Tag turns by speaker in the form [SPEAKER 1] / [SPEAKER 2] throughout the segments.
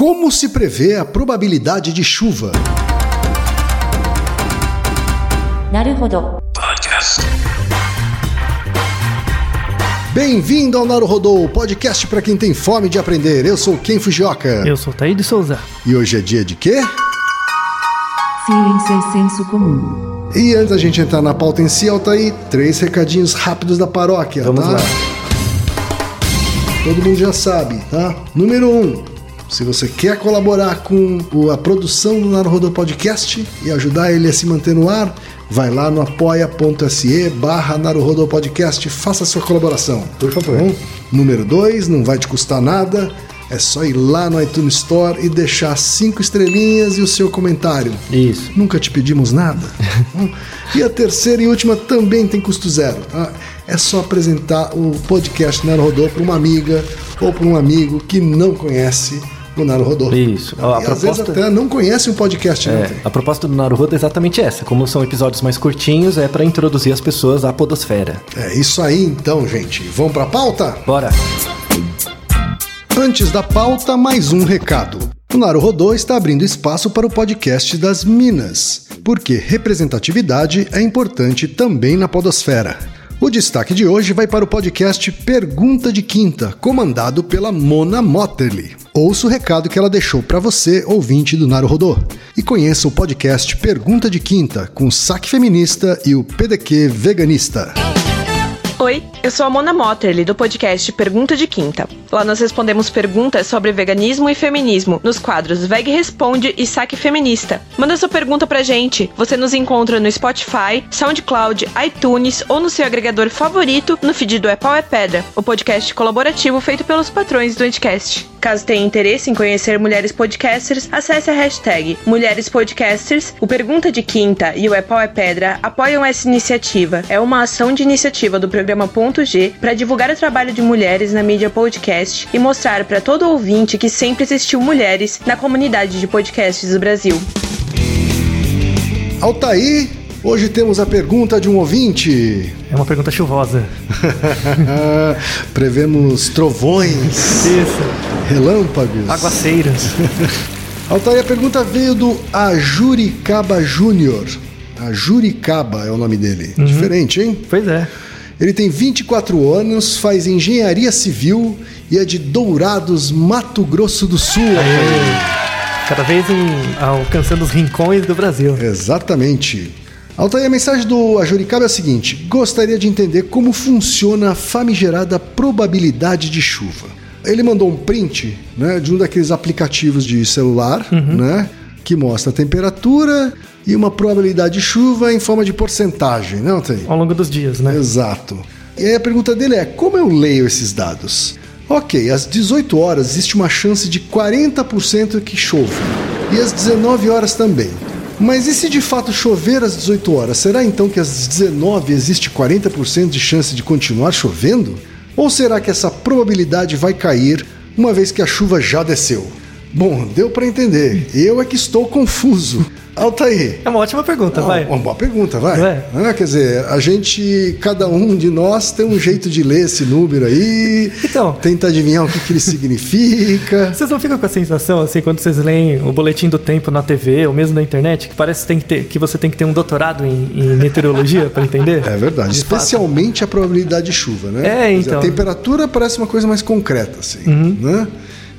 [SPEAKER 1] Como se prevê a probabilidade de chuva?
[SPEAKER 2] Podcast.
[SPEAKER 1] Bem-vindo ao Naruhodô, podcast para quem tem fome de aprender. Eu sou Ken Fujioka.
[SPEAKER 3] Eu sou Taíde Souza.
[SPEAKER 1] E hoje é dia de quê?
[SPEAKER 2] Ciência e é senso comum.
[SPEAKER 1] E antes da gente entrar na pauta em si, Altaí, três recadinhos rápidos da paróquia,
[SPEAKER 3] Vamos
[SPEAKER 1] tá?
[SPEAKER 3] lá.
[SPEAKER 1] Todo mundo já sabe, tá? Número um, se você quer colaborar com a produção do Naruhodô Podcast e ajudar ele a se manter no ar, vai lá no apoia.se barra Naruhodô Podcast, faça a sua colaboração. Por favor. Número dois, não vai te custar nada, é só ir lá no iTunes Store e deixar cinco estrelinhas e o seu comentário.
[SPEAKER 3] Isso.
[SPEAKER 1] Nunca te pedimos nada. Hum. e a terceira e última também tem custo zero. tá? É só apresentar o podcast Naruhodô para uma amiga ou para um amigo que não conhece Naruhodô.
[SPEAKER 3] Isso.
[SPEAKER 1] E
[SPEAKER 3] A
[SPEAKER 1] às vezes
[SPEAKER 3] proposta-
[SPEAKER 1] até não conhece o podcast. Não
[SPEAKER 3] É, a proposta do Naruhodo é exatamente essa. Como são episódios mais curtinhos, é para introduzir as pessoas à podosfera.
[SPEAKER 1] é isso aí então, gente. Vamos para a pauta?
[SPEAKER 3] Bora!
[SPEAKER 1] Antes da pauta, mais um recado. O Naruhodô está abrindo espaço para o podcast das Minas, porque representatividade é importante também na podosfera. O destaque de hoje vai para o podcast Pergunta de Quinta, comandado pela Mona Motterly. Ouça o recado que ela deixou para você, ouvinte do Naruhodô. E conheça o podcast Pergunta de Quinta, com Saque Feminista e o PDQ Veganista.
[SPEAKER 4] Oi, eu sou a Mona Motterly, do podcast Pergunta de Quinta. Lá nós respondemos perguntas sobre veganismo e feminismo nos quadros Veg Responde e Saque Feminista. Manda sua pergunta pra gente. Você nos encontra no Spotify, SoundCloud, iTunes ou no seu agregador favorito no feed do É Pau é Pedra, o podcast colaborativo feito pelos patrões do Anticast. Caso tenha interesse em conhecer mulheres podcasters, acesse a hashtag Mulheres Podcasters. O Pergunta de Quinta e o É Pau é Pedra apoiam essa iniciativa. É uma ação de iniciativa do programa Ponto G para divulgar o trabalho de mulheres na mídia podcast e mostrar para todo ouvinte que sempre existiu mulheres na comunidade de podcasts do Brasil.
[SPEAKER 1] Altair, hoje temos a pergunta de um ouvinte.
[SPEAKER 3] É uma pergunta chuvosa.
[SPEAKER 1] Prevemos trovões,
[SPEAKER 3] Isso.
[SPEAKER 1] Relâmpagos.
[SPEAKER 3] Aguaceiros.
[SPEAKER 1] Altair, a pergunta veio do Ajuricaba Júnior. Ajuricaba é o nome dele. Diferente, hein?
[SPEAKER 3] pois é.
[SPEAKER 1] Ele tem 24 anos, faz engenharia civil e é de Dourados, Mato Grosso do Sul. Altair.
[SPEAKER 3] Cada vez em- alcançando os rincões do Brasil.
[SPEAKER 1] Exatamente. Altair, a mensagem do Ajuricaba é a seguinte: gostaria de entender como funciona a famigerada probabilidade de chuva. Ele mandou um print né, de um daqueles aplicativos de celular, né? Que mostra a temperatura e uma probabilidade de chuva em forma de porcentagem, né, Altair?
[SPEAKER 3] Ao longo dos dias, né?
[SPEAKER 1] Exato. E aí a pergunta dele é: como eu leio esses dados? Ok, às 18 horas existe uma chance de 40% que chova. E às 19 horas também. Mas e se de fato chover às 18 horas? Será então que às 19 existe 40% de chance de continuar chovendo? Ou será que essa probabilidade vai cair uma vez que a chuva já desceu? Bom, deu para entender. Eu é que estou confuso. Altair,
[SPEAKER 3] É uma ótima pergunta, vai.
[SPEAKER 1] uma boa pergunta, vai.
[SPEAKER 3] Vai.
[SPEAKER 1] Ah, quer dizer, a gente, cada um de nós tem um jeito de ler esse número aí.
[SPEAKER 3] Então.
[SPEAKER 1] Tenta adivinhar o que, que ele significa.
[SPEAKER 3] Vocês não ficam com a sensação, assim, quando vocês leem o boletim do tempo na TV ou mesmo na internet, que parece que, tem que, ter, que você tem que ter um doutorado em, em meteorologia para entender?
[SPEAKER 1] É verdade,
[SPEAKER 3] De fato.
[SPEAKER 1] especialmente a probabilidade de chuva, né?
[SPEAKER 3] É,
[SPEAKER 1] dizer,
[SPEAKER 3] então.
[SPEAKER 1] A temperatura parece uma coisa mais concreta, assim,
[SPEAKER 3] Uhum.
[SPEAKER 1] né?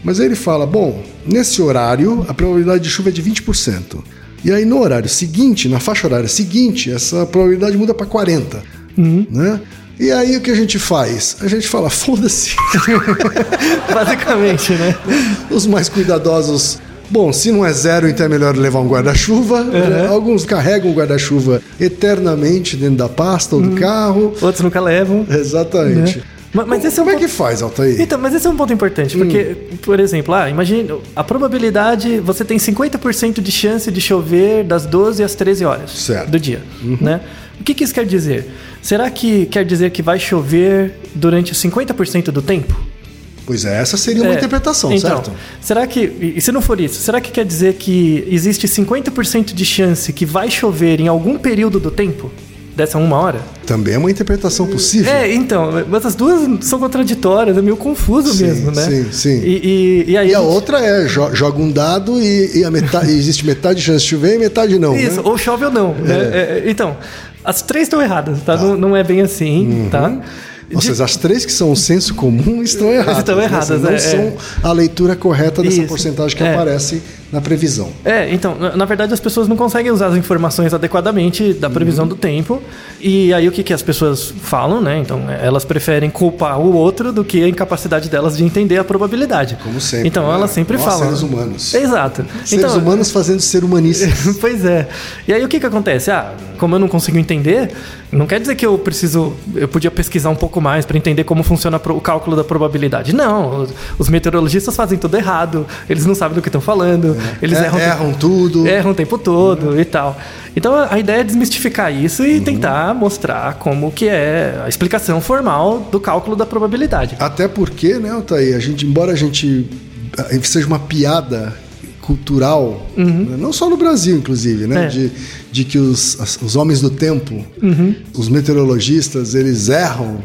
[SPEAKER 1] Mas aí ele fala, bom, nesse horário a probabilidade de chuva é de 20%. E aí no horário seguinte, na faixa horária seguinte, essa probabilidade muda para 40%,
[SPEAKER 3] Uhum.
[SPEAKER 1] né? E aí o que a gente faz? A gente fala, foda-se.
[SPEAKER 3] Basicamente, né?
[SPEAKER 1] Os mais cuidadosos. Bom, se não é zero, então é melhor levar um guarda-chuva. né? Alguns carregam o guarda-chuva eternamente dentro da pasta ou do carro.
[SPEAKER 3] Outros nunca levam.
[SPEAKER 1] Exatamente.
[SPEAKER 3] Né? Ma- mas esse é um
[SPEAKER 1] Como é
[SPEAKER 3] ponto-
[SPEAKER 1] que faz, Altair?
[SPEAKER 3] Então, mas esse é um ponto importante, porque, por exemplo, ah, imagina, a probabilidade, você tem 50% de chance de chover das 12 às 13 horas
[SPEAKER 1] Certo.
[SPEAKER 3] do dia, né? O que, que isso quer dizer? Será que quer dizer que vai chover durante 50% do tempo?
[SPEAKER 1] Pois é, essa seria uma
[SPEAKER 3] É,
[SPEAKER 1] interpretação,
[SPEAKER 3] então,
[SPEAKER 1] certo?
[SPEAKER 3] Será que, e se não for isso, será que quer dizer que existe 50% de chance que vai chover em algum período do tempo? Dessa uma hora?
[SPEAKER 1] Também é uma interpretação possível.
[SPEAKER 3] É, então, mas as duas são contraditórias, é meio confuso
[SPEAKER 1] Sim,
[SPEAKER 3] mesmo, né?
[SPEAKER 1] sim, sim.
[SPEAKER 3] E, e, e aí
[SPEAKER 1] E a
[SPEAKER 3] gente-
[SPEAKER 1] outra é jo- joga um dado e, e a metade, existe metade de chance de chover e metade não.
[SPEAKER 3] Isso,
[SPEAKER 1] né?
[SPEAKER 3] ou chove ou não. né? É, então, as três estão erradas, tá? Não, não é bem assim, tá?
[SPEAKER 1] Ou seja, as três que são o senso comum estão erradas.
[SPEAKER 3] Estão
[SPEAKER 1] né?
[SPEAKER 3] erradas,
[SPEAKER 1] Não
[SPEAKER 3] é,
[SPEAKER 1] são a leitura correta dessa
[SPEAKER 3] Isso,
[SPEAKER 1] porcentagem que
[SPEAKER 3] é.
[SPEAKER 1] aparece na previsão.
[SPEAKER 3] É, então, na, na verdade as pessoas não conseguem usar as informações adequadamente da previsão do tempo. E aí o que, que as pessoas falam, né? Então, elas preferem culpar o outro do que a incapacidade delas de entender a probabilidade.
[SPEAKER 1] Como sempre,
[SPEAKER 3] Então,
[SPEAKER 1] né?
[SPEAKER 3] elas sempre
[SPEAKER 1] Nós,
[SPEAKER 3] falam.
[SPEAKER 1] seres humanos.
[SPEAKER 3] Exato.
[SPEAKER 1] Seres
[SPEAKER 3] então,
[SPEAKER 1] humanos fazendo ser humanistas.
[SPEAKER 3] pois é. E aí o que que acontece? Ah, como eu não consigo entender, não quer dizer que eu preciso, eu podia pesquisar um pouco mais para entender como funciona o cálculo da probabilidade. Não, os, os meteorologistas fazem tudo errado, eles não sabem do que estão falando, eles
[SPEAKER 1] É,
[SPEAKER 3] erram,
[SPEAKER 1] erram tudo.
[SPEAKER 3] erram o tempo todo e tal. Então a ideia é desmistificar isso e tentar mostrar como que é a explicação formal do cálculo da probabilidade.
[SPEAKER 1] Até porque, né, Altair, a gente, embora a gente eh, seja uma piada cultural, né, não só no Brasil, inclusive, né,
[SPEAKER 3] Uhum. É.
[SPEAKER 1] de, de que os, os homens do tempo,
[SPEAKER 3] Uhum.
[SPEAKER 1] os meteorologistas, eles erram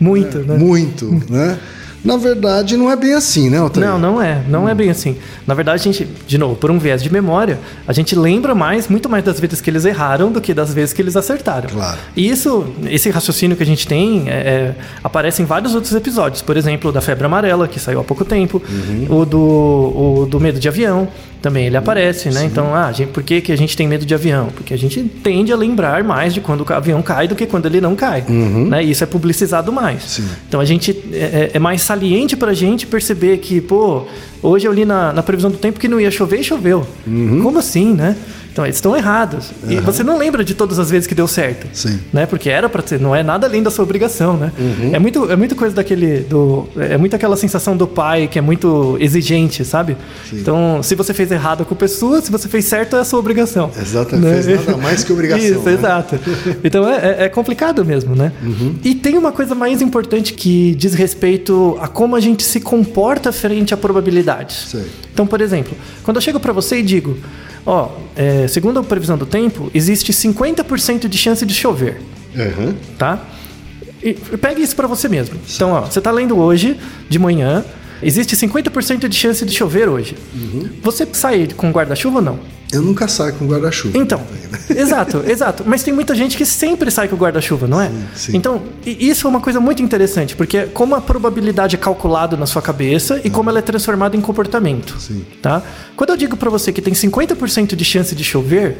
[SPEAKER 3] Muito, né?
[SPEAKER 1] muito, né? Na verdade, não é bem assim, né, Altair?
[SPEAKER 3] Não, não é. Não é bem assim. Na verdade, a gente, de novo, por um viés de memória, a gente lembra mais, muito mais das vezes que eles erraram do que das vezes que eles acertaram.
[SPEAKER 1] Claro.
[SPEAKER 3] E isso, esse raciocínio que a gente tem, é, é, aparece em vários outros episódios. Por exemplo, da febre amarela, que saiu há pouco tempo. O, do, o do medo de avião, também ele aparece, né? Então, ah, gente, por que, que a gente tem medo de avião? Porque a gente tende a lembrar mais de quando o avião cai do que quando ele não cai. Né? E isso é publicizado mais.
[SPEAKER 1] Sim.
[SPEAKER 3] Então a gente é, é mais saliente pra gente perceber que, pô, hoje eu li na, na previsão do tempo que não ia chover e choveu.
[SPEAKER 1] Uhum.
[SPEAKER 3] Como assim, né? Então eles estão errados. E você não lembra de todas as vezes que deu certo.
[SPEAKER 1] Sim.
[SPEAKER 3] Né? Porque era pra ser, não é nada além da sua obrigação, né?
[SPEAKER 1] Uhum.
[SPEAKER 3] É muito é muito coisa daquele do é muito aquela sensação do pai que é muito exigente, sabe? Então, se você fez errado, a culpa é sua, se você fez certo, é a sua obrigação.
[SPEAKER 1] Exatamente, fez nada mais que obrigação,
[SPEAKER 3] Isso,
[SPEAKER 1] né?
[SPEAKER 3] exato. Então é, é- é complicado mesmo, né?
[SPEAKER 1] Uhum.
[SPEAKER 3] E tem uma coisa mais importante que diz respeito a como a gente se comporta frente a
[SPEAKER 1] Sei.
[SPEAKER 3] Então, por exemplo, quando eu chego para você e digo, ó, é, segundo a previsão do tempo, existe 50% de chance de chover,
[SPEAKER 1] Aham.
[SPEAKER 3] tá? E pegue isso para você mesmo. Então, ó, você tá lendo hoje, de manhã, existe 50% de chance de chover hoje.
[SPEAKER 1] Uhum.
[SPEAKER 3] Você sai com guarda-chuva ou não?
[SPEAKER 1] Eu nunca saio com guarda-chuva.
[SPEAKER 3] Então,
[SPEAKER 1] Altair.
[SPEAKER 3] exato, exato. Mas tem muita gente que sempre sai com o guarda-chuva, não é?
[SPEAKER 1] sim.
[SPEAKER 3] Então, e- isso é uma coisa muito interessante, porque como a probabilidade é calculada na sua cabeça e como ela é transformada em comportamento.
[SPEAKER 1] Sim.
[SPEAKER 3] Tá? Quando eu digo para você que tem 50% de chance de chover,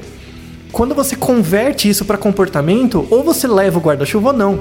[SPEAKER 3] quando você converte isso para comportamento, ou você leva o guarda-chuva ou não.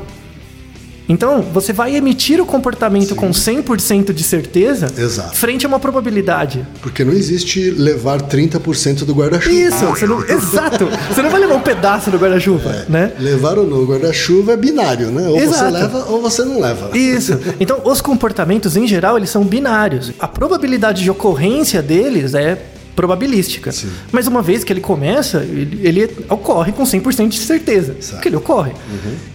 [SPEAKER 3] Então, você vai emitir o comportamento com 100% de certeza
[SPEAKER 1] Exato.
[SPEAKER 3] frente a uma probabilidade.
[SPEAKER 1] Porque não existe levar 30% do guarda-chuva.
[SPEAKER 3] Isso, você não, exato. Você não vai levar um pedaço do guarda-chuva, né?
[SPEAKER 1] Levar ou não o guarda-chuva é binário, né? Ou você
[SPEAKER 3] Exato.
[SPEAKER 1] leva ou você não leva.
[SPEAKER 3] Isso. Então, os comportamentos em geral, eles são binários. A probabilidade de ocorrência deles é probabilística.
[SPEAKER 1] Sim.
[SPEAKER 3] Mas uma vez que ele começa, ele, ele ocorre com 100% de certeza. Porque ele ocorre.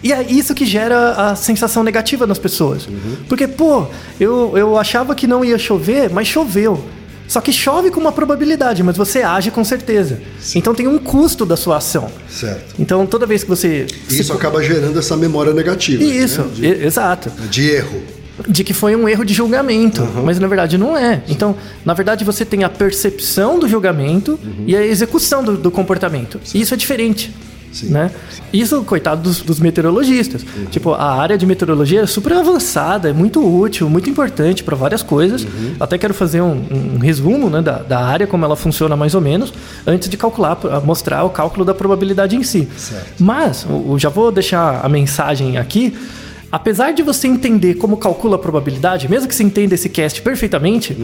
[SPEAKER 3] E é isso que gera a sensação negativa nas pessoas. Porque, pô, eu, eu achava que não ia chover, mas choveu. Só que chove com uma probabilidade, mas você age com certeza. Então tem um custo da sua ação.
[SPEAKER 1] Certo.
[SPEAKER 3] Então toda vez que você.
[SPEAKER 1] Isso acaba gerando essa memória negativa.
[SPEAKER 3] Isso,
[SPEAKER 1] né?
[SPEAKER 3] e- exato.
[SPEAKER 1] De, de erro.
[SPEAKER 3] De que foi um erro de julgamento, mas na verdade não é. Então, na verdade, você tem a percepção do julgamento e a execução do, do comportamento. E isso é diferente.
[SPEAKER 1] Sim.
[SPEAKER 3] Né? Isso, coitado dos, dos meteorologistas. Tipo, a área de meteorologia é super avançada, é muito útil, muito importante para várias coisas. Até quero fazer um, um resumo né, da, da área, como ela funciona mais ou menos, antes de calcular, mostrar o cálculo da probabilidade em si.
[SPEAKER 1] Certo.
[SPEAKER 3] Mas, o- já vou deixar a mensagem aqui. Apesar de você entender como calcula a probabilidade, mesmo que você entenda esse cast perfeitamente,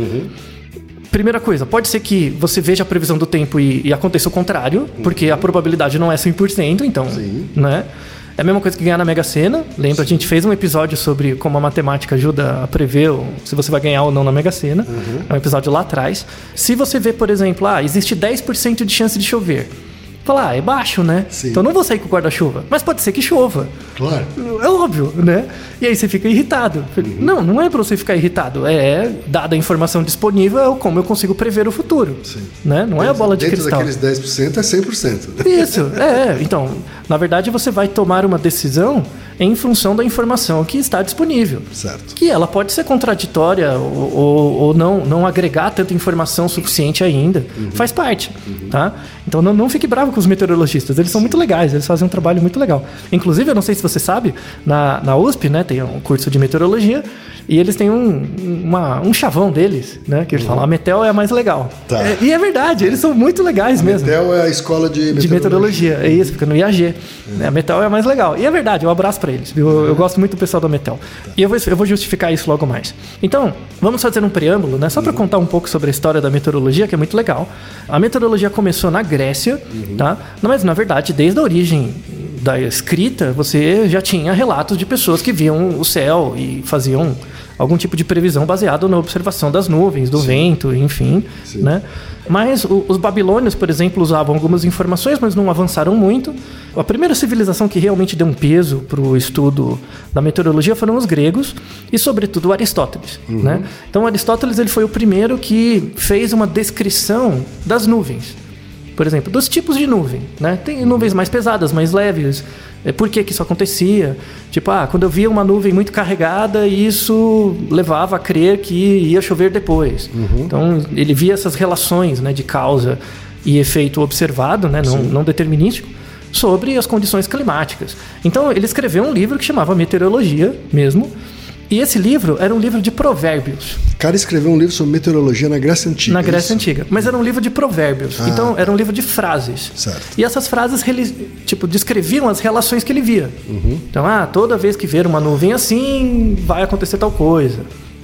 [SPEAKER 3] primeira coisa, pode ser que você veja a previsão do tempo e, e aconteça o contrário, porque a probabilidade não é 100%, então,
[SPEAKER 1] Sim.
[SPEAKER 3] né? É a mesma coisa que ganhar na Mega Sena. Lembra, a gente fez um episódio sobre como a matemática ajuda a prever se você vai ganhar ou não na Mega Sena. É um episódio lá atrás. Se você vê, por exemplo, ah, existe 10% de chance de chover. Fala, ah, é baixo, né?
[SPEAKER 1] Sim.
[SPEAKER 3] Então não vou sair com o guarda-chuva. Mas pode ser que chova.
[SPEAKER 1] Claro.
[SPEAKER 3] É óbvio, né? E aí você fica irritado. Não, não é pra você ficar irritado. É, dada a informação disponível, é como eu consigo prever o futuro.
[SPEAKER 1] Sim.
[SPEAKER 3] Né? Não é a bola de
[SPEAKER 1] Dentro
[SPEAKER 3] cristal.
[SPEAKER 1] daqueles 10% é 100%.
[SPEAKER 3] Isso, é. Então, na verdade, você vai tomar uma decisão em função da informação que está disponível.
[SPEAKER 1] Certo.
[SPEAKER 3] Que ela pode ser contraditória ou, ou- ou não, não agregar tanta informação suficiente ainda. Faz parte, tá? Então não, não fique bravo com os meteorologistas. Eles são muito legais, eles fazem um trabalho muito legal. Inclusive, eu não sei se você sabe, na, na USP, né, tem um curso de meteorologia e eles têm um, uma- um chavão deles, né? Que eles falam, a Metel é a mais legal.
[SPEAKER 1] Tá.
[SPEAKER 3] É, e é verdade, eles são muito legais mesmo
[SPEAKER 1] Metel é a escola de
[SPEAKER 3] de meteorologia. É isso, fica no IAG. né? A Metal é a mais legal. E é verdade, um abraço pra eles. Eu, eu gosto muito do pessoal da Metal. E eu vou, eu vou justificar isso logo mais. Então, vamos fazer um preâmbulo, né? Só pra contar um pouco sobre a história da meteorologia, que é muito legal. A meteorologia começou na Grécia, tá? Não, Mas, na verdade, desde a origem da escrita, você já tinha relatos de pessoas que viam o céu e faziam algum tipo de previsão baseado na observação das nuvens, do vento, enfim, né? Mas o- os babilônios, por exemplo, usavam algumas informações, mas não avançaram muito. A primeira civilização que realmente deu um peso para o estudo da meteorologia foram os gregos e, sobretudo, Aristóteles. Né? Então, Aristóteles ele foi o primeiro que fez uma descrição das nuvens. Por exemplo, dos tipos de nuvem, né? Tem nuvens mais pesadas, mais leves. É, Por que, que isso acontecia? Tipo, ah, quando eu via uma nuvem muito carregada, isso levava a crer que ia chover depois. Então, ele via essas relações né, de causa e efeito observado, né, não, não determinístico, sobre as condições climáticas. Então, ele escreveu um livro que chamava Meteorologia mesmo. E esse livro era um livro de provérbios
[SPEAKER 1] O cara escreveu um livro sobre meteorologia na Grécia Antiga.
[SPEAKER 3] na
[SPEAKER 1] é
[SPEAKER 3] Grécia
[SPEAKER 1] isso?
[SPEAKER 3] Antiga. Mas era um livro de provérbios.
[SPEAKER 1] Ah.
[SPEAKER 3] Então, era um livro de frases.
[SPEAKER 1] Certo.
[SPEAKER 3] E essas frases, tipo, descreviam as relações que ele via.
[SPEAKER 1] Uhum.
[SPEAKER 3] Então, ah, toda vez que ver uma nuvem assim, vai acontecer tal coisa.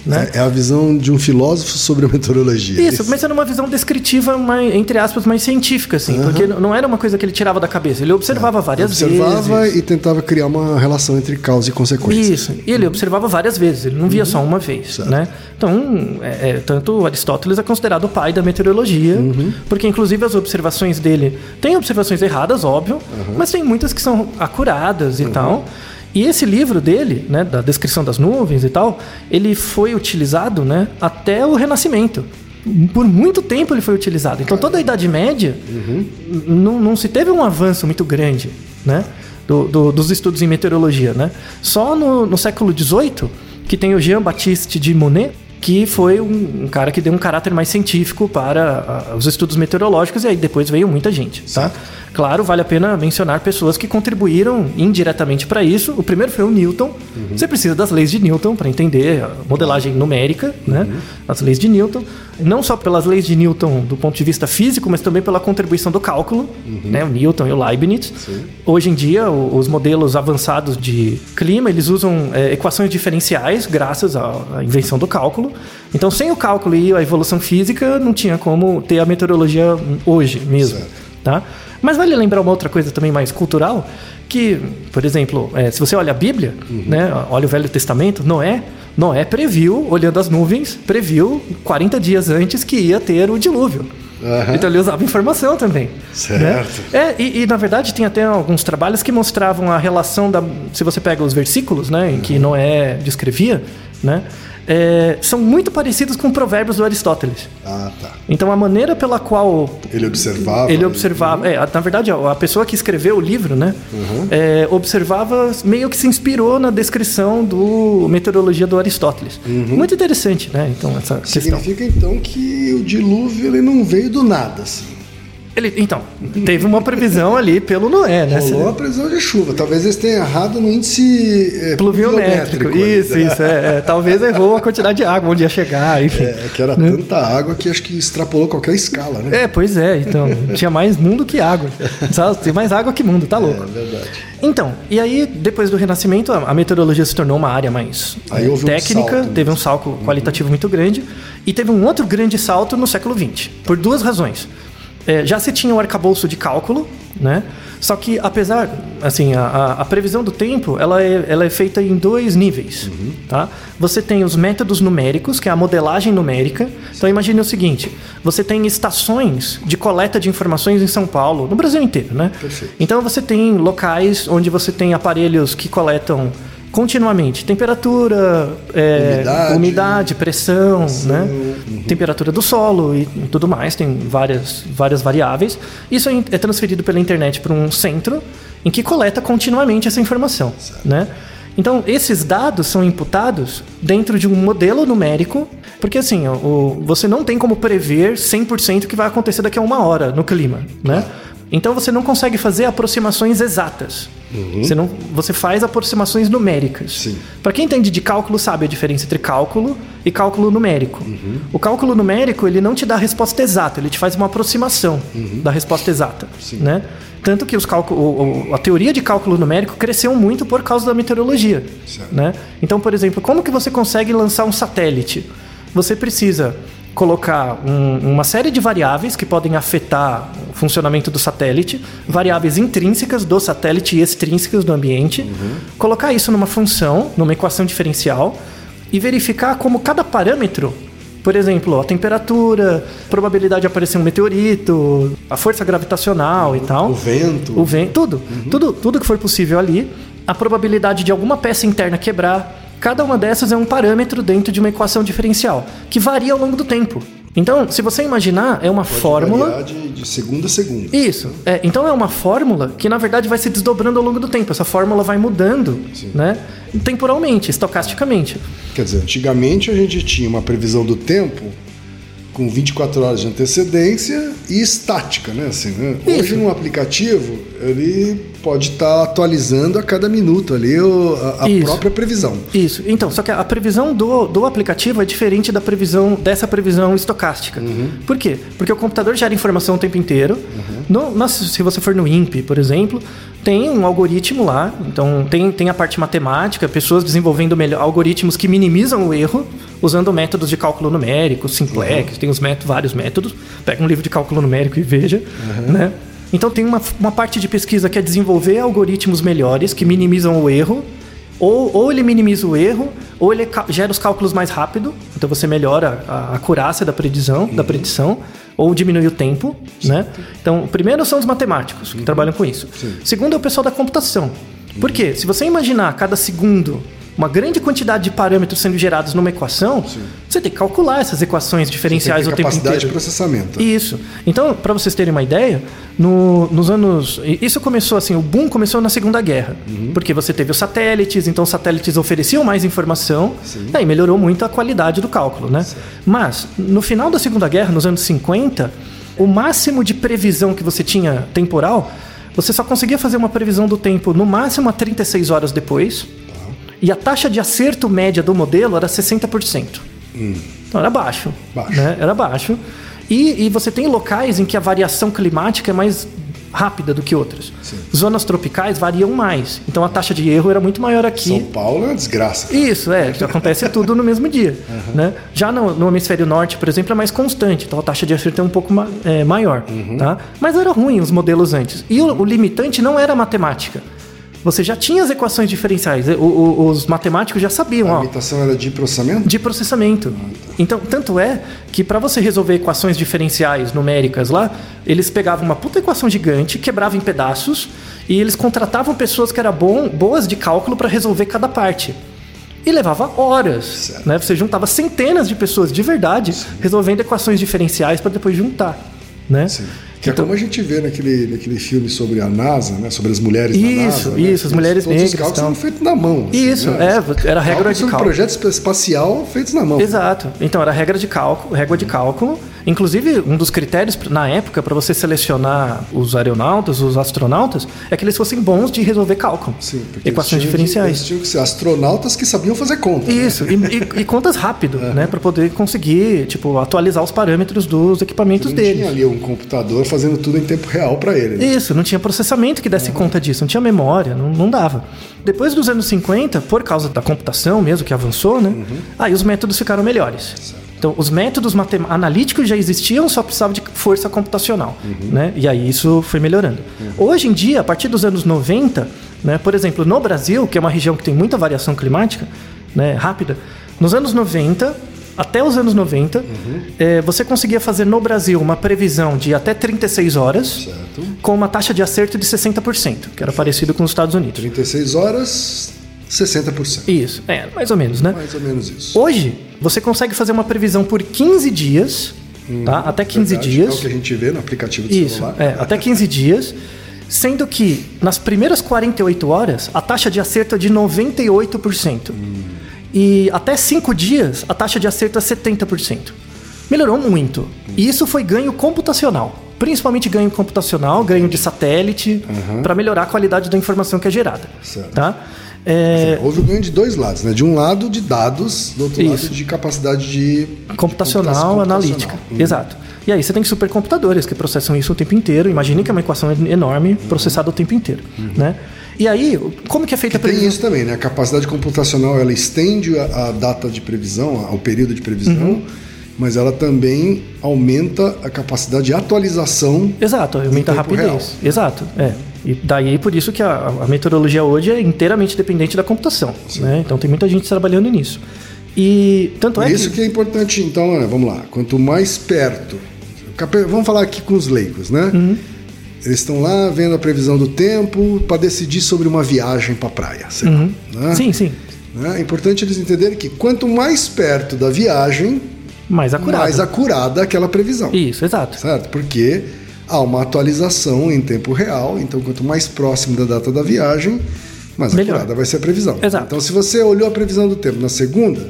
[SPEAKER 3] Né?
[SPEAKER 1] É, é a visão de um filósofo sobre a meteorologia.
[SPEAKER 3] Isso, mas era uma visão descritiva, mais, entre aspas, mais científica, assim. Porque não era uma coisa que ele tirava da cabeça. Ele observava várias
[SPEAKER 1] Observava
[SPEAKER 3] vezes.
[SPEAKER 1] e tentava criar uma relação entre causa e consequência.
[SPEAKER 3] Isso. E ele observava várias vezes, ele não via só uma vez, né? Então, é, é, tanto Aristóteles é considerado o pai da meteorologia, porque inclusive as observações dele tem observações erradas, óbvio, mas tem muitas que são acuradas e tal. E esse livro dele, né, da descrição das nuvens e tal, ele foi utilizado, né, até o Renascimento. Por muito tempo ele foi utilizado. Então toda a Idade Média n- não, não se teve um avanço muito grande, né? do- do- dos estudos em meteorologia, né? Só no, no século XVIII que tem o Jean-Baptiste de Monet, que foi um, um cara que deu um caráter mais científico para os estudos meteorológicos e aí depois veio muita gente, tá? Claro, vale a pena mencionar pessoas que contribuíram indiretamente para isso. O primeiro foi o Newton. Você precisa das leis de Newton para entender a modelagem numérica, né? As leis de Newton, não só pelas leis de Newton do ponto de vista físico, mas também pela contribuição do cálculo, né? O Newton e o Leibniz. Hoje em dia, os modelos avançados de clima, eles usam é, equações diferenciais graças à invenção do cálculo. Então, sem o cálculo e a evolução física, não tinha como ter a meteorologia hoje mesmo, tá? Mas vale lembrar uma outra coisa também mais cultural, que, por exemplo, é, se você olha a Bíblia, né, olha o Velho Testamento, Noé, Noé previu, olhando as nuvens, previu 40 dias antes que ia ter o dilúvio.
[SPEAKER 1] Aham.
[SPEAKER 3] Então ele usava informação também.
[SPEAKER 1] Certo.
[SPEAKER 3] né? É, e, e, na verdade tem até alguns trabalhos que mostravam a relação da. Se você pega os versículos, né, em que Noé descrevia, né, é, são muito parecidos com provérbios do Aristóteles.
[SPEAKER 1] Ah, tá.
[SPEAKER 3] Então a maneira pela qual
[SPEAKER 1] Ele observava.
[SPEAKER 3] ele observava, é, a- na verdade, a, pessoa que escreveu o livro, né, é, observava, meio que se inspirou na descrição do meteorologia do Aristóteles. Muito interessante, né? Então essa questão.
[SPEAKER 1] Significa então que o dilúvio ele não veio do nada, assim.
[SPEAKER 3] Ele, então teve uma previsão ali pelo Noé, né?
[SPEAKER 1] Rolou a previsão de chuva. Talvez eles tenham errado no índice é,
[SPEAKER 3] Pluviométrico, isso,
[SPEAKER 1] né?
[SPEAKER 3] isso. É, é, talvez errou a quantidade de água onde ia chegar, enfim.
[SPEAKER 1] É, que era tanta água que acho que extrapolou qualquer escala, né?
[SPEAKER 3] É, pois é, então. Tinha mais mundo que água. Sabe? Tem mais água que mundo, tá louco.
[SPEAKER 1] É verdade.
[SPEAKER 3] Então, e aí, depois do Renascimento, a a meteorologia se tornou uma área mais
[SPEAKER 1] um
[SPEAKER 3] técnica,
[SPEAKER 1] salto, né?
[SPEAKER 3] teve um salto qualitativo muito grande, e teve um outro grande salto no século XX, por duas razões. Eh, já se tinha o arcabouço de cálculo, né? Só que, apesar, assim, a, a, previsão do tempo, ela é, ela é feita em dois níveis, tá? Você tem os métodos numéricos, que é a modelagem numérica. Então, imagine o seguinte, você tem estações de coleta de informações em São Paulo, no Brasil inteiro, né?
[SPEAKER 1] Perfeito.
[SPEAKER 3] Então, você tem locais onde você tem aparelhos que coletam continuamente temperatura, é,
[SPEAKER 1] Umidade.
[SPEAKER 3] umidade, pressão,
[SPEAKER 1] Pressão,
[SPEAKER 3] né?
[SPEAKER 1] uhum.
[SPEAKER 3] temperatura do solo e tudo mais, tem várias, várias variáveis. Isso é é transferido pela internet para um centro em que coleta continuamente essa informação. Né? Então, esses dados são imputados dentro de um modelo numérico, porque assim, o, você não tem como prever 100% o que vai acontecer daqui a uma hora no clima. Né? Então, você não consegue fazer aproximações exatas. Você, não, você faz aproximações numéricas.
[SPEAKER 1] Sim.
[SPEAKER 3] Para quem entende de cálculo, sabe a diferença entre cálculo e cálculo numérico. O cálculo numérico, ele não te dá a resposta exata, ele te faz uma aproximação da resposta exata, né? Tanto que os cálculo, a teoria de cálculo numérico cresceu muito por causa da meteorologia,
[SPEAKER 1] Certo.
[SPEAKER 3] né? Então, por exemplo, como que você consegue lançar um satélite? Você precisa colocar um- uma série de variáveis que podem afetar o funcionamento do satélite, variáveis intrínsecas do satélite e extrínsecas do ambiente, colocar isso numa função, numa equação diferencial e verificar como cada parâmetro, por exemplo, a temperatura, probabilidade de aparecer um meteorito, a força gravitacional e tal,
[SPEAKER 1] O vento.
[SPEAKER 3] o vento, tudo, tudo, tudo que for possível ali, a probabilidade de alguma peça interna quebrar, cada uma dessas é um parâmetro dentro de uma equação diferencial, que varia ao longo do tempo. Então, se você imaginar, é uma
[SPEAKER 1] Pode
[SPEAKER 3] fórmula.
[SPEAKER 1] De, de segunda a segunda.
[SPEAKER 3] Isso. É, então é uma fórmula que na verdade vai se desdobrando ao longo do tempo. Essa fórmula vai mudando, né? Temporalmente, estocasticamente.
[SPEAKER 1] Quer dizer, antigamente a gente tinha uma previsão do tempo com 24 horas de antecedência e estática, né? Assim, né? Hoje, num aplicativo, ele pode estar atualizando a cada minuto ali o- a, a própria previsão.
[SPEAKER 3] Isso. Então, só que a previsão do, do aplicativo é diferente da previsão dessa previsão estocástica. Por quê? Porque o computador gera informação o tempo inteiro. No- na- se você for no INPE, por exemplo, tem um algoritmo lá. Então, tem, tem a parte matemática, pessoas desenvolvendo melhor, algoritmos que minimizam o erro usando métodos de cálculo numérico, simplex, tem os métodos, vários métodos. Pega um livro de cálculo numérico e veja, né? Então tem uma, uma parte de pesquisa que é desenvolver algoritmos melhores que minimizam o erro ou, ou ele minimiza o erro, ou ele gera os cálculos mais rápido, então você melhora a acurácia da predição, da predição, ou diminui o tempo, né? Então, primeiro são os matemáticos que trabalham com isso. Segundo é o pessoal da computação. Por quê? Se você imaginar cada segundo uma grande quantidade de parâmetros sendo gerados numa equação, você tem que calcular essas equações diferenciais o tempo
[SPEAKER 1] capacidade
[SPEAKER 3] inteiro.
[SPEAKER 1] de processamento.
[SPEAKER 3] Isso. Então, para vocês terem uma ideia, no- nos anos. e Isso começou assim, o boom começou na Segunda Guerra. Porque você teve os satélites, então os satélites ofereciam mais informação, aí melhorou muito a qualidade do cálculo, né? Mas, no final da Segunda Guerra, nos anos 50, o máximo de previsão que você tinha temporal, você só conseguia fazer uma previsão do tempo no máximo a 36 horas depois. E a taxa de acerto média do modelo era 60%. Então era baixo.
[SPEAKER 1] Baixo.
[SPEAKER 3] né? Era baixo. E, e você tem locais em que a variação climática é mais rápida do que outras. Zonas tropicais variam mais. Então a taxa de erro era muito maior aqui.
[SPEAKER 1] São Paulo é uma desgraça.
[SPEAKER 3] Isso, é, acontece tudo no mesmo dia. Né? Já no, no hemisfério norte, por exemplo, é mais constante, então a taxa de acerto é um pouco ma- é, maior. Tá? Mas era ruim os modelos antes. E o, o limitante não era a matemática. Você já tinha as equações diferenciais. O- o- os matemáticos já sabiam.
[SPEAKER 1] A
[SPEAKER 3] ó,
[SPEAKER 1] limitação era de processamento?
[SPEAKER 3] de processamento. Então, tanto é que para você resolver equações diferenciais numéricas lá, eles pegavam uma puta equação gigante, quebravam em pedaços e eles contratavam pessoas que eram bom, boas de cálculo para resolver cada parte. E levava horas,
[SPEAKER 1] Certo.
[SPEAKER 3] né? Você juntava centenas de pessoas de verdade resolvendo equações diferenciais para depois juntar, né?
[SPEAKER 1] Sim. Que
[SPEAKER 3] Então-
[SPEAKER 1] é como a gente vê naquele, naquele filme sobre a NASA, né? Sobre as mulheres
[SPEAKER 3] Isso,
[SPEAKER 1] da NASA. né?
[SPEAKER 3] isso, as mulheres
[SPEAKER 1] Todos
[SPEAKER 3] negras
[SPEAKER 1] os cálculos eram feitos na mão. assim,
[SPEAKER 3] Isso,
[SPEAKER 1] né?
[SPEAKER 3] é, era regra de cálculo.
[SPEAKER 1] projeto espa- espacial feitos na mão.
[SPEAKER 3] Exato. Então era regra de cálculo, régua de cálculo. Inclusive, um dos critérios na época para você selecionar os aeronautas, os astronautas, é que eles fossem bons de resolver cálculo.
[SPEAKER 1] Sim, porque
[SPEAKER 3] equações
[SPEAKER 1] tinham que-
[SPEAKER 3] diferenciais.
[SPEAKER 1] eles tinham que ser astronautas que sabiam fazer conta. né?
[SPEAKER 3] Isso, e, e- e contas rápido, né? Para poder conseguir, tipo, atualizar os parâmetros dos equipamentos
[SPEAKER 1] Não
[SPEAKER 3] deles.
[SPEAKER 1] tinha ali um computador fazendo tudo em tempo real para ele. né?
[SPEAKER 3] Isso, não tinha processamento que desse conta disso, não tinha memória, não, não dava. Depois dos anos 50, por causa da computação mesmo, que avançou, né? Aí os métodos ficaram melhores. Então, os métodos analíticos já existiam, só precisava de força computacional. Né? E aí isso foi melhorando. Hoje em dia, a partir dos anos 90, né, por exemplo, no Brasil, que é uma região que tem muita variação climática né, rápida, nos anos 90, até os anos 90, eh, você conseguia fazer no Brasil uma previsão de até 36 horas,
[SPEAKER 1] Certo.
[SPEAKER 3] com uma taxa de acerto de 60%, que era parecido com os Estados Unidos.
[SPEAKER 1] 36 horas, 60%.
[SPEAKER 3] Isso, é, mais ou menos, né?
[SPEAKER 1] Mais ou menos isso.
[SPEAKER 3] Hoje, você consegue fazer uma previsão por 15 dias, tá? Até 15
[SPEAKER 1] Verdade,
[SPEAKER 3] dias.
[SPEAKER 1] É o que a gente vê no aplicativo do
[SPEAKER 3] Isso,
[SPEAKER 1] celular.
[SPEAKER 3] é, até 15 dias. Sendo que nas primeiras 48 horas, a taxa de acerto é de 98%. E até 5 dias, a taxa de acerto é 70%. Melhorou muito. E isso foi ganho computacional. Principalmente ganho computacional, ganho de satélite, para melhorar a qualidade da informação que é gerada.
[SPEAKER 1] Certo.
[SPEAKER 3] Tá? É,
[SPEAKER 1] Houve o ganho de dois lados, né? De um lado de dados, do outro
[SPEAKER 3] Isso.
[SPEAKER 1] lado de capacidade de
[SPEAKER 3] computacional,
[SPEAKER 1] computação
[SPEAKER 3] analítica.
[SPEAKER 1] Hum.
[SPEAKER 3] Exato. E aí você tem supercomputadores que processam isso o tempo inteiro. Imagine que é uma equação enorme processada o tempo inteiro, né? E aí, como que é feita a
[SPEAKER 1] Uhum. Tem
[SPEAKER 3] previsão?
[SPEAKER 1] isso também, né? A capacidade computacional ela estende a, a data de previsão, ao período de previsão,
[SPEAKER 3] Uhum.
[SPEAKER 1] mas ela também aumenta a capacidade de atualização.
[SPEAKER 3] Exato, aumenta a rapidez.
[SPEAKER 1] real.
[SPEAKER 3] Exato, é. E daí por isso que a, a meteorologia hoje é inteiramente dependente da computação, né? Então tem muita gente trabalhando nisso. E tanto é
[SPEAKER 1] isso que é importante, então, né, vamos lá, quanto mais perto. Vamos falar aqui com os leigos, né?
[SPEAKER 3] Uhum.
[SPEAKER 1] Eles estão lá vendo a previsão do tempo para decidir sobre uma viagem para praia. sei lá, né?
[SPEAKER 3] Sim, sim.
[SPEAKER 1] Né? É importante eles entenderem que quanto mais perto da viagem,
[SPEAKER 3] Mais acurado.
[SPEAKER 1] mais acurada aquela previsão.
[SPEAKER 3] Isso, exato.
[SPEAKER 1] Certo? Porque há uma atualização em tempo real, então quanto mais próximo da data da viagem, mais
[SPEAKER 3] Melhor.
[SPEAKER 1] acurada vai ser a previsão.
[SPEAKER 3] Exato.
[SPEAKER 1] Então, se você olhou a previsão do tempo na segunda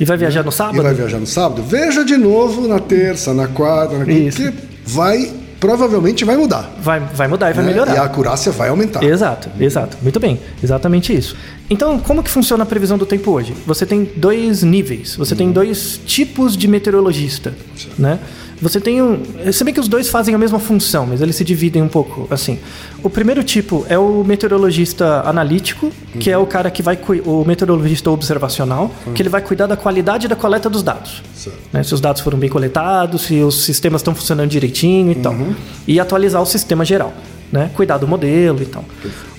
[SPEAKER 3] E vai viajar no
[SPEAKER 1] e
[SPEAKER 3] sábado?
[SPEAKER 1] vai viajar no sábado, veja de novo na terça, na quarta, na quinta, porque vai, provavelmente vai mudar.
[SPEAKER 3] Vai, vai mudar e vai
[SPEAKER 1] né?
[SPEAKER 3] melhorar.
[SPEAKER 1] E a acurácia vai aumentar.
[SPEAKER 3] Exato, exato. Muito bem, exatamente isso. Então, como que funciona a previsão do tempo hoje? Você tem dois níveis, você tem dois tipos de meteorologista, né? Você tem um, se bem que os dois fazem a mesma função, mas eles se dividem um pouco, assim. O primeiro tipo é o meteorologista analítico, que é o cara que vai o meteorologista observacional, que ele vai cuidar da qualidade da coleta dos dados. Né? Se os dados foram bem coletados, se os sistemas estão funcionando direitinho e tal. E atualizar o sistema geral. Né? Cuidar do modelo e tal.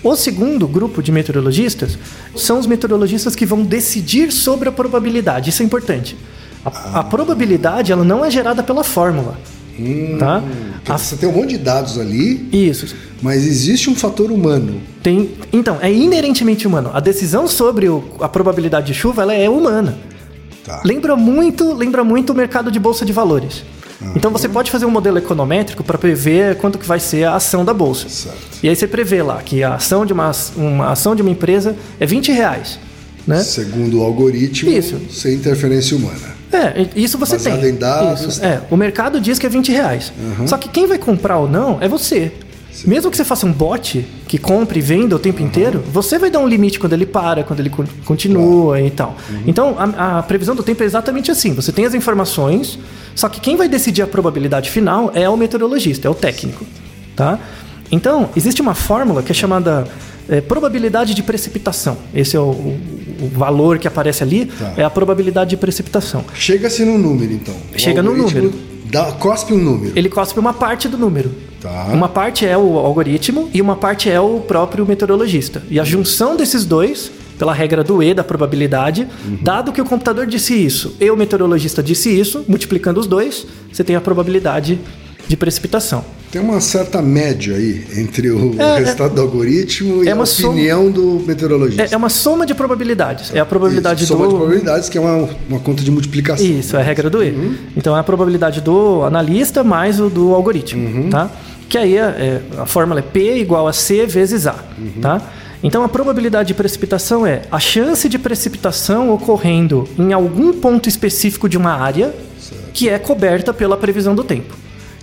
[SPEAKER 3] O segundo grupo de meteorologistas são os meteorologistas que vão decidir sobre a probabilidade. Isso é importante. A, a probabilidade ela não é gerada pela fórmula. Tá?
[SPEAKER 1] Porque
[SPEAKER 3] A-
[SPEAKER 1] Você tem um monte de dados ali,
[SPEAKER 3] isso.
[SPEAKER 1] mas existe um fator humano.
[SPEAKER 3] Tem, então, é inerentemente humano. A decisão sobre o- a probabilidade de chuva ela é humana.
[SPEAKER 1] Tá.
[SPEAKER 3] Lembra muito, lembra muito o mercado de bolsa de valores. Então você pode fazer um modelo econométrico para prever quanto que vai ser a ação da bolsa.
[SPEAKER 1] Certo.
[SPEAKER 3] E aí você prevê lá que a ação de uma, uma ação de uma empresa é 20 reais. Né?
[SPEAKER 1] Segundo o algoritmo,
[SPEAKER 3] Isso.
[SPEAKER 1] sem interferência humana.
[SPEAKER 3] É, isso você
[SPEAKER 1] Baseado
[SPEAKER 3] tem.
[SPEAKER 1] em dados,
[SPEAKER 3] Isso, é, o mercado diz que é 20 reais. Só que quem vai comprar ou não é você. Mesmo que você faça um bot que compre e venda o tempo inteiro, você vai dar um limite quando ele para, quando ele con- continua e tal. Então, a, a previsão do tempo é exatamente assim. Você tem as informações, só que quem vai decidir a probabilidade final é o meteorologista, é o técnico. Tá? Então, existe uma fórmula que é chamada é, probabilidade de precipitação. Esse é o, o- o valor que aparece ali,
[SPEAKER 1] Tá.
[SPEAKER 3] é a probabilidade de precipitação.
[SPEAKER 1] Chega-se no número, então. O
[SPEAKER 3] Chega no número.
[SPEAKER 1] Dá, cospe um número.
[SPEAKER 3] Ele cospe uma parte do número.
[SPEAKER 1] Tá.
[SPEAKER 3] Uma parte é o algoritmo e uma parte é o próprio meteorologista. E a junção desses dois, pela regra do E, da probabilidade, dado que o computador disse isso e o meteorologista disse isso, multiplicando os dois, você tem a probabilidade de precipitação.
[SPEAKER 1] Tem uma certa média aí entre o
[SPEAKER 3] É,
[SPEAKER 1] resultado do algoritmo e
[SPEAKER 3] é
[SPEAKER 1] a
[SPEAKER 3] uma soma-
[SPEAKER 1] opinião do meteorologista.
[SPEAKER 3] É, é uma soma de probabilidades. É a probabilidade
[SPEAKER 1] Isso,
[SPEAKER 3] do.
[SPEAKER 1] soma de probabilidades, que é uma, uma conta de multiplicação.
[SPEAKER 3] Isso, é a regra do E.
[SPEAKER 1] Uhum.
[SPEAKER 3] Então é a probabilidade do analista mais o do algoritmo,
[SPEAKER 1] Uhum.
[SPEAKER 3] tá? Que aí é, é- a fórmula é P igual a C vezes A,
[SPEAKER 1] Uhum.
[SPEAKER 3] tá? Então a probabilidade de precipitação é a chance de precipitação ocorrendo em algum ponto específico de uma área que é coberta pela previsão do tempo.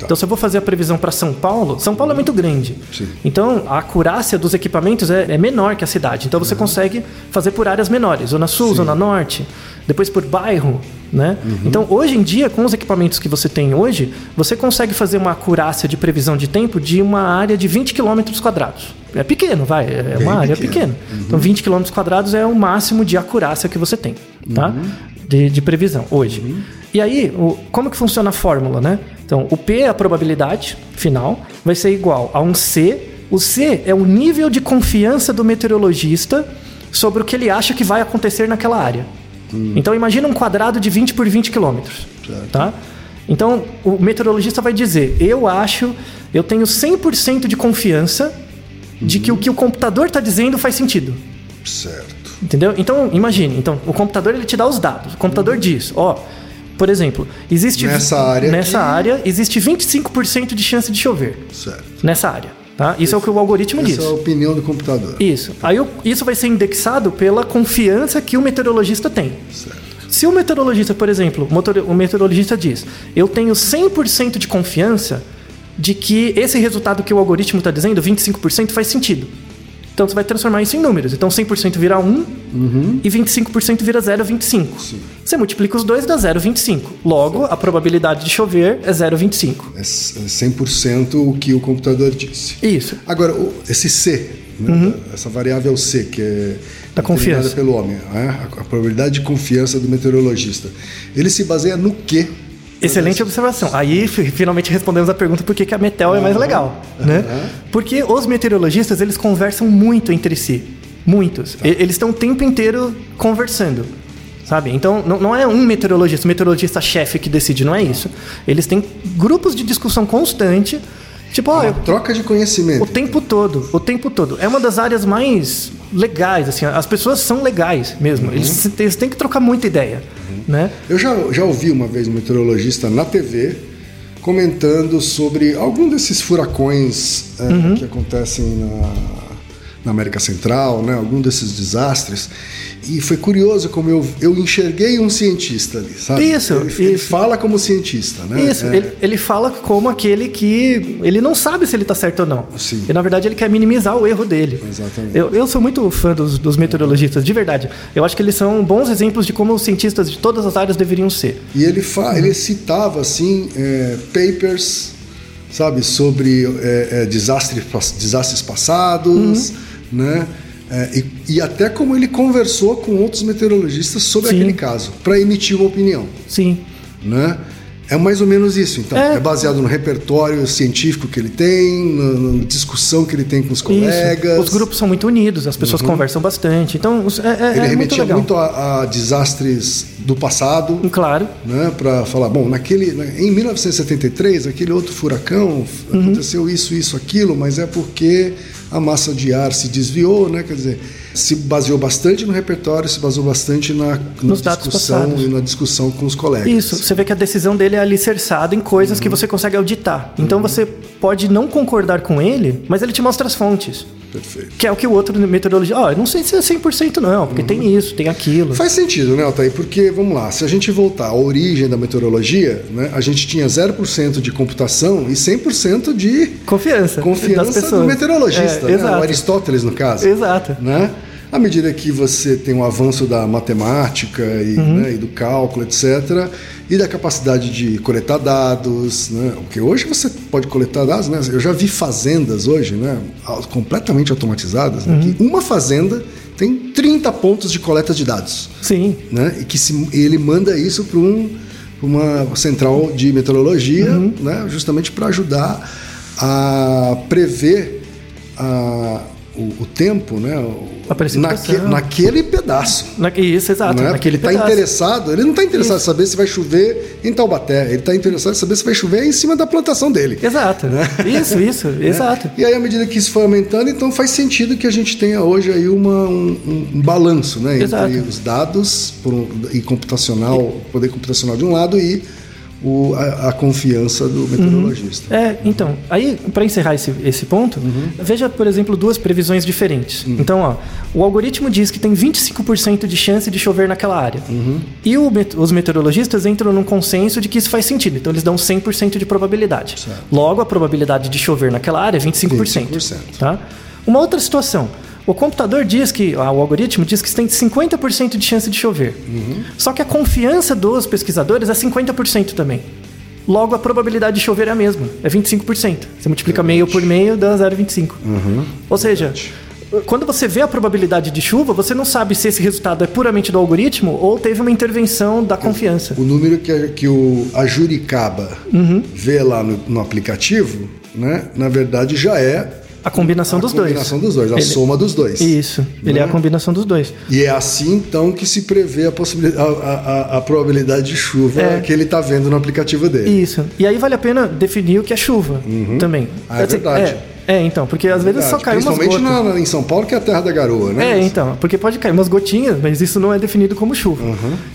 [SPEAKER 3] Então, se eu vou fazer a previsão para São Paulo, São Paulo é muito grande.
[SPEAKER 1] Sim.
[SPEAKER 3] Então, a acurácia dos equipamentos é, é menor que a cidade. Então, você consegue fazer por áreas menores, Zona Sul, Zona Norte, depois por bairro, né? Então, hoje em dia, com os equipamentos que você tem hoje, você consegue fazer uma acurácia de previsão de tempo de uma área de 20 km quadrados. É pequeno, vai, é
[SPEAKER 1] Bem
[SPEAKER 3] uma área pequena. Então, 20 km quadrados é o máximo de acurácia que você tem, tá? De, de previsão hoje. E aí, o- como que funciona a fórmula, né? Então, o P é a probabilidade final, vai ser igual a um C. O C é o nível de confiança do meteorologista sobre o que ele acha que vai acontecer naquela área. Então, imagina um quadrado de 20 por 20 quilômetros, tá? Então, o meteorologista vai dizer, eu acho, eu tenho 100% de confiança de que o que o computador está dizendo faz sentido.
[SPEAKER 1] Certo.
[SPEAKER 3] Entendeu? Então, imagine. Então, o computador ele te dá os dados. O computador diz, ó, por exemplo, existe
[SPEAKER 1] Nessa área
[SPEAKER 3] nessa
[SPEAKER 1] aqui-
[SPEAKER 3] área existe 25% de chance de chover
[SPEAKER 1] Certo.
[SPEAKER 3] nessa área, tá? Isso é o que o algoritmo
[SPEAKER 1] Essa
[SPEAKER 3] diz.
[SPEAKER 1] é a opinião do computador.
[SPEAKER 3] Isso. Aí isso vai ser indexado pela confiança que o meteorologista tem.
[SPEAKER 1] Certo.
[SPEAKER 3] Se o meteorologista, por exemplo, o meteorologista diz: Eu tenho 100% de confiança de que esse resultado que o algoritmo está dizendo, 25%, faz sentido. Então você vai transformar isso em números. Então 100% vira 1 e 25% vira 0,25. Você multiplica os dois dá 0,25. Logo, a probabilidade de chover é 0,25.
[SPEAKER 1] É c- é 100% o que o computador disse.
[SPEAKER 3] Isso.
[SPEAKER 1] Agora, esse C, né, essa variável C, que é
[SPEAKER 3] Uhum. Da confiança.
[SPEAKER 1] pelo homem, né, a, a probabilidade de confiança do meteorologista, ele se baseia no quê?
[SPEAKER 3] Excelente observação. Aí fi- finalmente respondemos a pergunta por que que a Metel é mais legal, né? Porque os meteorologistas, eles conversam muito entre si. Muitos. E- Eles estão o tempo inteiro conversando. Sabe? Então, não, não é um meteorologista, meteorologista-chefe que decide, não é isso. Eles têm grupos de discussão constante. Tipo, ó,
[SPEAKER 1] troca de conhecimento.
[SPEAKER 3] o tempo todo, o tempo todo. É uma das áreas mais legais, assim. As pessoas são legais mesmo. Eles, eles têm que trocar muita ideia, né?
[SPEAKER 1] Eu já, já ouvi uma vez um meteorologista na TV comentando sobre algum desses furacões é,
[SPEAKER 3] Uhum.
[SPEAKER 1] que acontecem na, na América Central, né? algum desses desastres. E foi curioso como eu, eu enxerguei um cientista ali, sabe?
[SPEAKER 3] Isso,
[SPEAKER 1] ele, ele
[SPEAKER 3] isso.
[SPEAKER 1] fala como cientista, né?
[SPEAKER 3] Isso,
[SPEAKER 1] É,
[SPEAKER 3] ele, ele fala como aquele que ele não sabe se ele tá certo ou não.
[SPEAKER 1] Sim.
[SPEAKER 3] E na verdade ele quer minimizar o erro dele.
[SPEAKER 1] Exatamente.
[SPEAKER 3] Eu, eu sou muito fã dos, dos meteorologistas, de verdade. Eu acho que eles são bons exemplos de como os cientistas de todas as áreas deveriam ser.
[SPEAKER 1] E ele, fa ele citava assim é, papers, sabe, sobre é, é, desastres, pas- desastres passados, né? É, e, e até como ele conversou com outros meteorologistas sobre
[SPEAKER 3] Sim.
[SPEAKER 1] aquele caso, para emitir uma opinião,
[SPEAKER 3] Sim.
[SPEAKER 1] né? É mais ou menos isso, então.
[SPEAKER 3] É.
[SPEAKER 1] É, baseado no repertório científico que ele tem, na, discussão que ele tem com os colegas.
[SPEAKER 3] Isso. Os grupos são muito unidos, as pessoas conversam bastante. Então, é, é,
[SPEAKER 1] Ele
[SPEAKER 3] é muito
[SPEAKER 1] remetia
[SPEAKER 3] legal.
[SPEAKER 1] muito a, a desastres do passado,
[SPEAKER 3] Claro.
[SPEAKER 1] né, para falar, bom, naquele, na- em 1973, aquele outro furacão f- aconteceu isso, isso, aquilo, mas é porque a massa de ar se desviou, né? Quer dizer, se baseou bastante no repertório, se baseou bastante na, na discussão e na discussão com os colegas.
[SPEAKER 3] Isso, você vê que a decisão dele é alicerçada em coisas
[SPEAKER 1] Uhum.
[SPEAKER 3] que você consegue auditar. Então você pode não concordar com ele, mas ele te mostra as fontes.
[SPEAKER 1] Perfeito.
[SPEAKER 3] Que é o que o outro meteorologista. Ó, não sei se é 100% não, porque tem isso, tem aquilo.
[SPEAKER 1] Faz sentido, né, Altair? Porque, vamos lá, se a gente voltar à origem da meteorologia, né, a gente tinha 0% de computação e 100% de
[SPEAKER 3] Confiança.
[SPEAKER 1] confiança do meteorologista,
[SPEAKER 3] É,
[SPEAKER 1] né? o Aristóteles, no caso.
[SPEAKER 3] Exato.
[SPEAKER 1] Né? À medida que você tem um avanço da matemática e,
[SPEAKER 3] Uhum.
[SPEAKER 1] né, e do cálculo, etc., e da capacidade de coletar dados, né? porque hoje você pode coletar dados, né? eu já vi fazendas hoje né, completamente automatizadas, né,
[SPEAKER 3] Uhum.
[SPEAKER 1] que uma fazenda tem 30 pontos de coleta de dados
[SPEAKER 3] Sim.
[SPEAKER 1] né? E que se, ele manda isso para um, uma central de meteorologia,
[SPEAKER 3] Uhum.
[SPEAKER 1] né? Justamente para ajudar a prever a- o, o tempo, né? Naque- naquele pedaço.
[SPEAKER 3] Na- Isso, exato.
[SPEAKER 1] Né? Porque ele está interessado, ele não está interessado em saber se vai chover em Taubaté, ele está interessado em saber se vai chover em cima da plantação dele.
[SPEAKER 3] Exato. Isso, isso, exato.
[SPEAKER 1] E aí, à medida que isso foi aumentando, então faz sentido que a gente tenha hoje aí uma, um, um- balanço né, entre
[SPEAKER 3] Exato.
[SPEAKER 1] os dados por e computacional, poder computacional de um lado e o- a, a confiança do meteorologista.
[SPEAKER 3] É, então, aí, para encerrar esse, esse ponto, veja, por exemplo, duas previsões diferentes. Então, ó, o algoritmo diz que tem 25% de chance de chover naquela área. E o os meteorologistas entram num consenso de que isso faz sentido. Então, eles dão 100% de probabilidade.
[SPEAKER 1] Certo.
[SPEAKER 3] Logo, a probabilidade de chover naquela área é 25%.
[SPEAKER 1] 25%.
[SPEAKER 3] Tá? Uma outra situação. O computador diz que, ah, o algoritmo diz que tem 50% de chance de chover. Só que a confiança dos pesquisadores é 50% também. Logo, a probabilidade de chover é a mesma, é 25%. Você multiplica meio por meio, dá 0,25. Ou seja, quando você vê a probabilidade de chuva, você não sabe se esse resultado é puramente do algoritmo ou teve uma intervenção da confiança.
[SPEAKER 1] O número que, a- que o, a Juricaba
[SPEAKER 3] Uhum.
[SPEAKER 1] vê lá no, no aplicativo, né? Na verdade já é
[SPEAKER 3] A combinação
[SPEAKER 1] a
[SPEAKER 3] dos
[SPEAKER 1] combinação
[SPEAKER 3] dois.
[SPEAKER 1] dos dois, a
[SPEAKER 3] Ele-
[SPEAKER 1] soma dos dois.
[SPEAKER 3] Isso, ele é a
[SPEAKER 1] Né?
[SPEAKER 3] combinação dos dois.
[SPEAKER 1] E é assim então que se prevê a, possibilidade, a, a- a- a probabilidade de chuva
[SPEAKER 3] É.
[SPEAKER 1] que ele está vendo no aplicativo dele.
[SPEAKER 3] Isso. E aí vale a pena definir o que é chuva também.
[SPEAKER 1] Ah, é verdade.
[SPEAKER 3] É, é, então, porque às vezes só cai umas
[SPEAKER 1] Principalmente
[SPEAKER 3] gotas.
[SPEAKER 1] na- em São Paulo, que é a terra da garoa, né?
[SPEAKER 3] É, então, porque pode cair umas gotinhas, mas isso não é definido como chuva.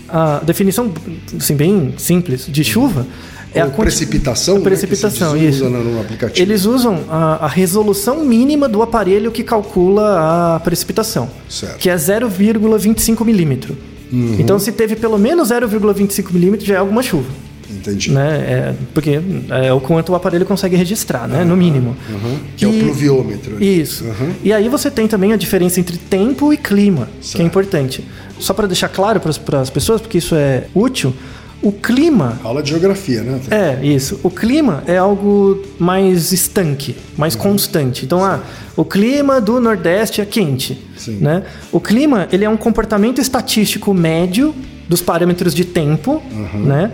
[SPEAKER 3] A definição, assim, bem simples de chuva é a
[SPEAKER 1] precipitação,
[SPEAKER 3] a
[SPEAKER 1] né, que
[SPEAKER 3] precipitação,
[SPEAKER 1] usa
[SPEAKER 3] isso.
[SPEAKER 1] no- no aplicativo.
[SPEAKER 3] Eles usam a, a resolução mínima do aparelho que calcula a precipitação,
[SPEAKER 1] Certo.
[SPEAKER 3] que é 0,25 milímetro.
[SPEAKER 1] Uhum.
[SPEAKER 3] Então, se teve pelo menos 0,25 milímetro, já é alguma chuva.
[SPEAKER 1] Entendi.
[SPEAKER 3] Né? É, porque é o quanto o aparelho consegue registrar, né? no mínimo.
[SPEAKER 1] Uhum. Que é o
[SPEAKER 3] E-
[SPEAKER 1] pluviômetro. né?
[SPEAKER 3] Isso.
[SPEAKER 1] Uhum.
[SPEAKER 3] E aí você tem também a diferença entre tempo e clima, que
[SPEAKER 1] Certo.
[SPEAKER 3] é importante. Só para deixar claro para as pessoas, porque isso é útil, o clima
[SPEAKER 1] Aula de geografia, né?
[SPEAKER 3] é isso. O clima é algo mais estanque, mais
[SPEAKER 1] Uhum.
[SPEAKER 3] constante. Então, ah, o clima do Nordeste é quente,
[SPEAKER 1] Sim.
[SPEAKER 3] né? O clima ele é um comportamento estatístico médio dos parâmetros de tempo,
[SPEAKER 1] Uhum.
[SPEAKER 3] né?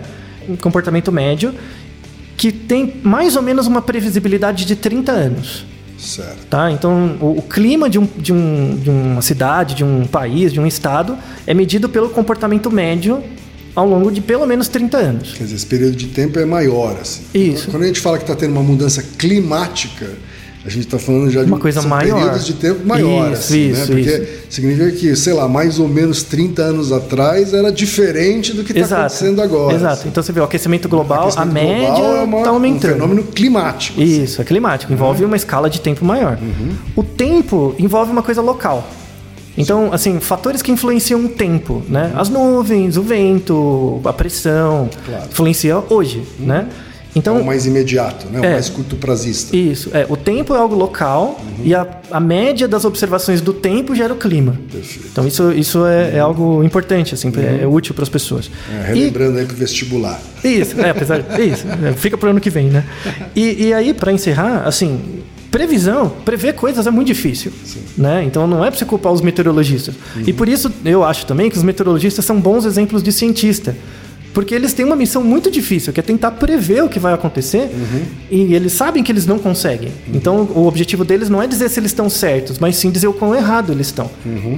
[SPEAKER 3] Um comportamento médio que tem mais ou menos uma previsibilidade de 30 anos.
[SPEAKER 1] Certo.
[SPEAKER 3] Tá? Então, o, o clima de, um, de, um, de uma cidade, de um país, de um estado, é medido pelo comportamento médio ao longo de pelo menos 30 anos.
[SPEAKER 1] Quer dizer, esse período de tempo é maior, assim.
[SPEAKER 3] Isso.
[SPEAKER 1] Quando a gente fala que está tendo uma mudança climática, a gente está falando já de
[SPEAKER 3] Uma coisa maior.
[SPEAKER 1] períodos de tempo maior,
[SPEAKER 3] Isso,
[SPEAKER 1] assim, né?
[SPEAKER 3] isso,
[SPEAKER 1] Porque
[SPEAKER 3] isso.
[SPEAKER 1] significa que, sei lá, mais ou menos 30 anos atrás era diferente do que está acontecendo agora.
[SPEAKER 3] Exato.
[SPEAKER 1] assim.
[SPEAKER 3] Então você vê o aquecimento global, a
[SPEAKER 1] Aquecimento
[SPEAKER 3] média
[SPEAKER 1] global é
[SPEAKER 3] está aumentando.
[SPEAKER 1] Um fenômeno climático. assim.
[SPEAKER 3] Isso, é climático, envolve uma escala de tempo maior.
[SPEAKER 1] Uhum.
[SPEAKER 3] O tempo envolve uma coisa local. Então, assim, fatores que influenciam o tempo, né? As nuvens, o vento, a pressão,
[SPEAKER 1] Claro.
[SPEAKER 3] influencia hoje, né? Então,
[SPEAKER 1] É o mais imediato, né? O
[SPEAKER 3] É.
[SPEAKER 1] mais curto prazista.
[SPEAKER 3] Isso, é. O tempo é algo local
[SPEAKER 1] Uhum.
[SPEAKER 3] e a, a média das observações do tempo gera o clima.
[SPEAKER 1] Perfeito.
[SPEAKER 3] Então isso, isso é, é algo importante, assim, é, é útil para as pessoas.
[SPEAKER 1] Uhum. É,
[SPEAKER 3] E-
[SPEAKER 1] relembrando aí pro vestibular.
[SPEAKER 3] isso, é, apesar isso, é, fica pro ano que vem, né? E, e aí, para encerrar, assim, previsão, prever coisas é muito difícil, né? Então não é para você culpar os meteorologistas. E por isso eu acho também que os meteorologistas são bons exemplos de cientista. Porque eles têm uma missão muito difícil, que é tentar prever o que vai acontecer, e eles sabem que eles não conseguem. Então, o objetivo deles não é dizer se eles estão certos, mas sim dizer o quão errado eles estão.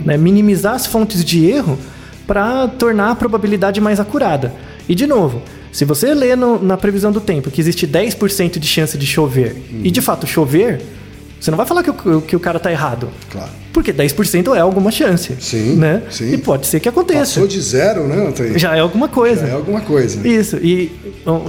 [SPEAKER 3] Né? Minimizar as fontes de erro para tornar a probabilidade mais acurada. E, de novo, se você lê no- na previsão do tempo que existe 10% de chance de chover, e de fato chover, você não vai falar que o, que o cara tá errado.
[SPEAKER 1] Claro.
[SPEAKER 3] Porque 10% é alguma chance.
[SPEAKER 1] Sim,
[SPEAKER 3] Né?
[SPEAKER 1] sim.
[SPEAKER 3] E pode ser que aconteça.
[SPEAKER 1] Passou de zero, né, Antônio?
[SPEAKER 3] Já é alguma coisa.
[SPEAKER 1] Já é alguma coisa.
[SPEAKER 3] Isso, e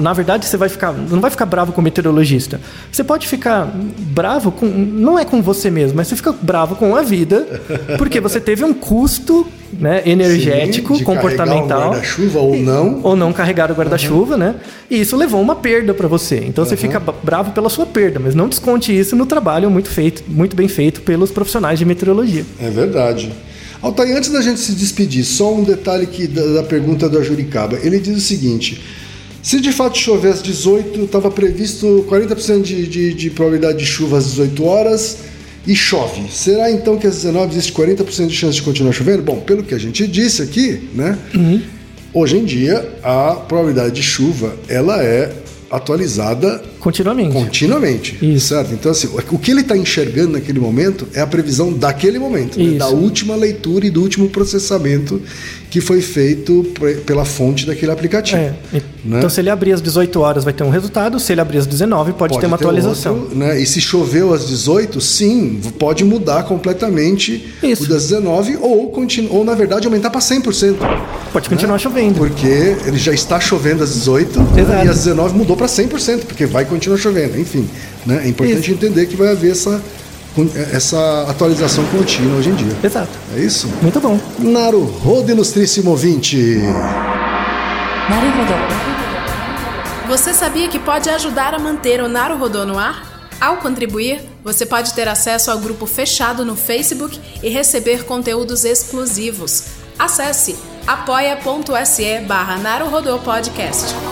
[SPEAKER 3] na verdade você vai ficar, não vai ficar bravo com o meteorologista. Você pode ficar bravo com, não é com você mesmo, mas você fica bravo com a vida, porque você teve um custo, né, energético,
[SPEAKER 1] Sim,
[SPEAKER 3] comportamental,
[SPEAKER 1] um guarda-chuva ou não.
[SPEAKER 3] ou não carregar o guarda-chuva, né? E isso levou uma perda para você. Então você fica bravo pela sua perda, mas não desconte isso no trabalho muito feito, muito bem feito pelos profissionais de meteorologia.
[SPEAKER 1] É verdade. Altair, antes da gente se despedir, só um detalhe que, da, da pergunta do Ajuricaba. Ele diz o seguinte: se de fato chover às 18, estava previsto 40% de, de, de probabilidade de chuva às 18 horas e chove. Será então que às 19 existe 40% de chance de continuar chovendo? Bom, pelo que a gente disse aqui, né? Hoje em dia, a probabilidade de chuva ela é atualizada
[SPEAKER 3] Continuamente.
[SPEAKER 1] continuamente,
[SPEAKER 3] Isso.
[SPEAKER 1] certo? Então assim, o que ele está enxergando naquele momento é a previsão daquele momento, né? Da última leitura e do último processamento que foi feito pela fonte daquele aplicativo.
[SPEAKER 3] É. E-
[SPEAKER 1] Né?
[SPEAKER 3] Então, se ele abrir às 18 horas, vai ter um resultado. Se ele abrir às 19, pode, ter uma atualização.
[SPEAKER 1] outro, né? E se choveu às 18, sim, pode mudar completamente
[SPEAKER 3] Isso.
[SPEAKER 1] o das 19 ou, continu- ou na verdade aumentar para 100%.
[SPEAKER 3] Pode continuar chovendo.
[SPEAKER 1] Porque ele já está chovendo às 18 né?
[SPEAKER 3] Exato.
[SPEAKER 1] e às 19 mudou para 100%, porque vai continua chovendo. Enfim, né? é importante
[SPEAKER 3] isso.
[SPEAKER 1] entender que vai haver essa, é, essa atualização contínua hoje em dia.
[SPEAKER 3] Exato.
[SPEAKER 1] É isso?
[SPEAKER 3] Muito bom.
[SPEAKER 1] Naru Rodo Ilustríssimo Ouvinte.
[SPEAKER 5] Você sabia que pode ajudar a manter o Naru Rodô no ar? Ao contribuir, você pode ter acesso ao grupo fechado no Facebook e receber conteúdos exclusivos. Acesse apoia.se barra Podcast.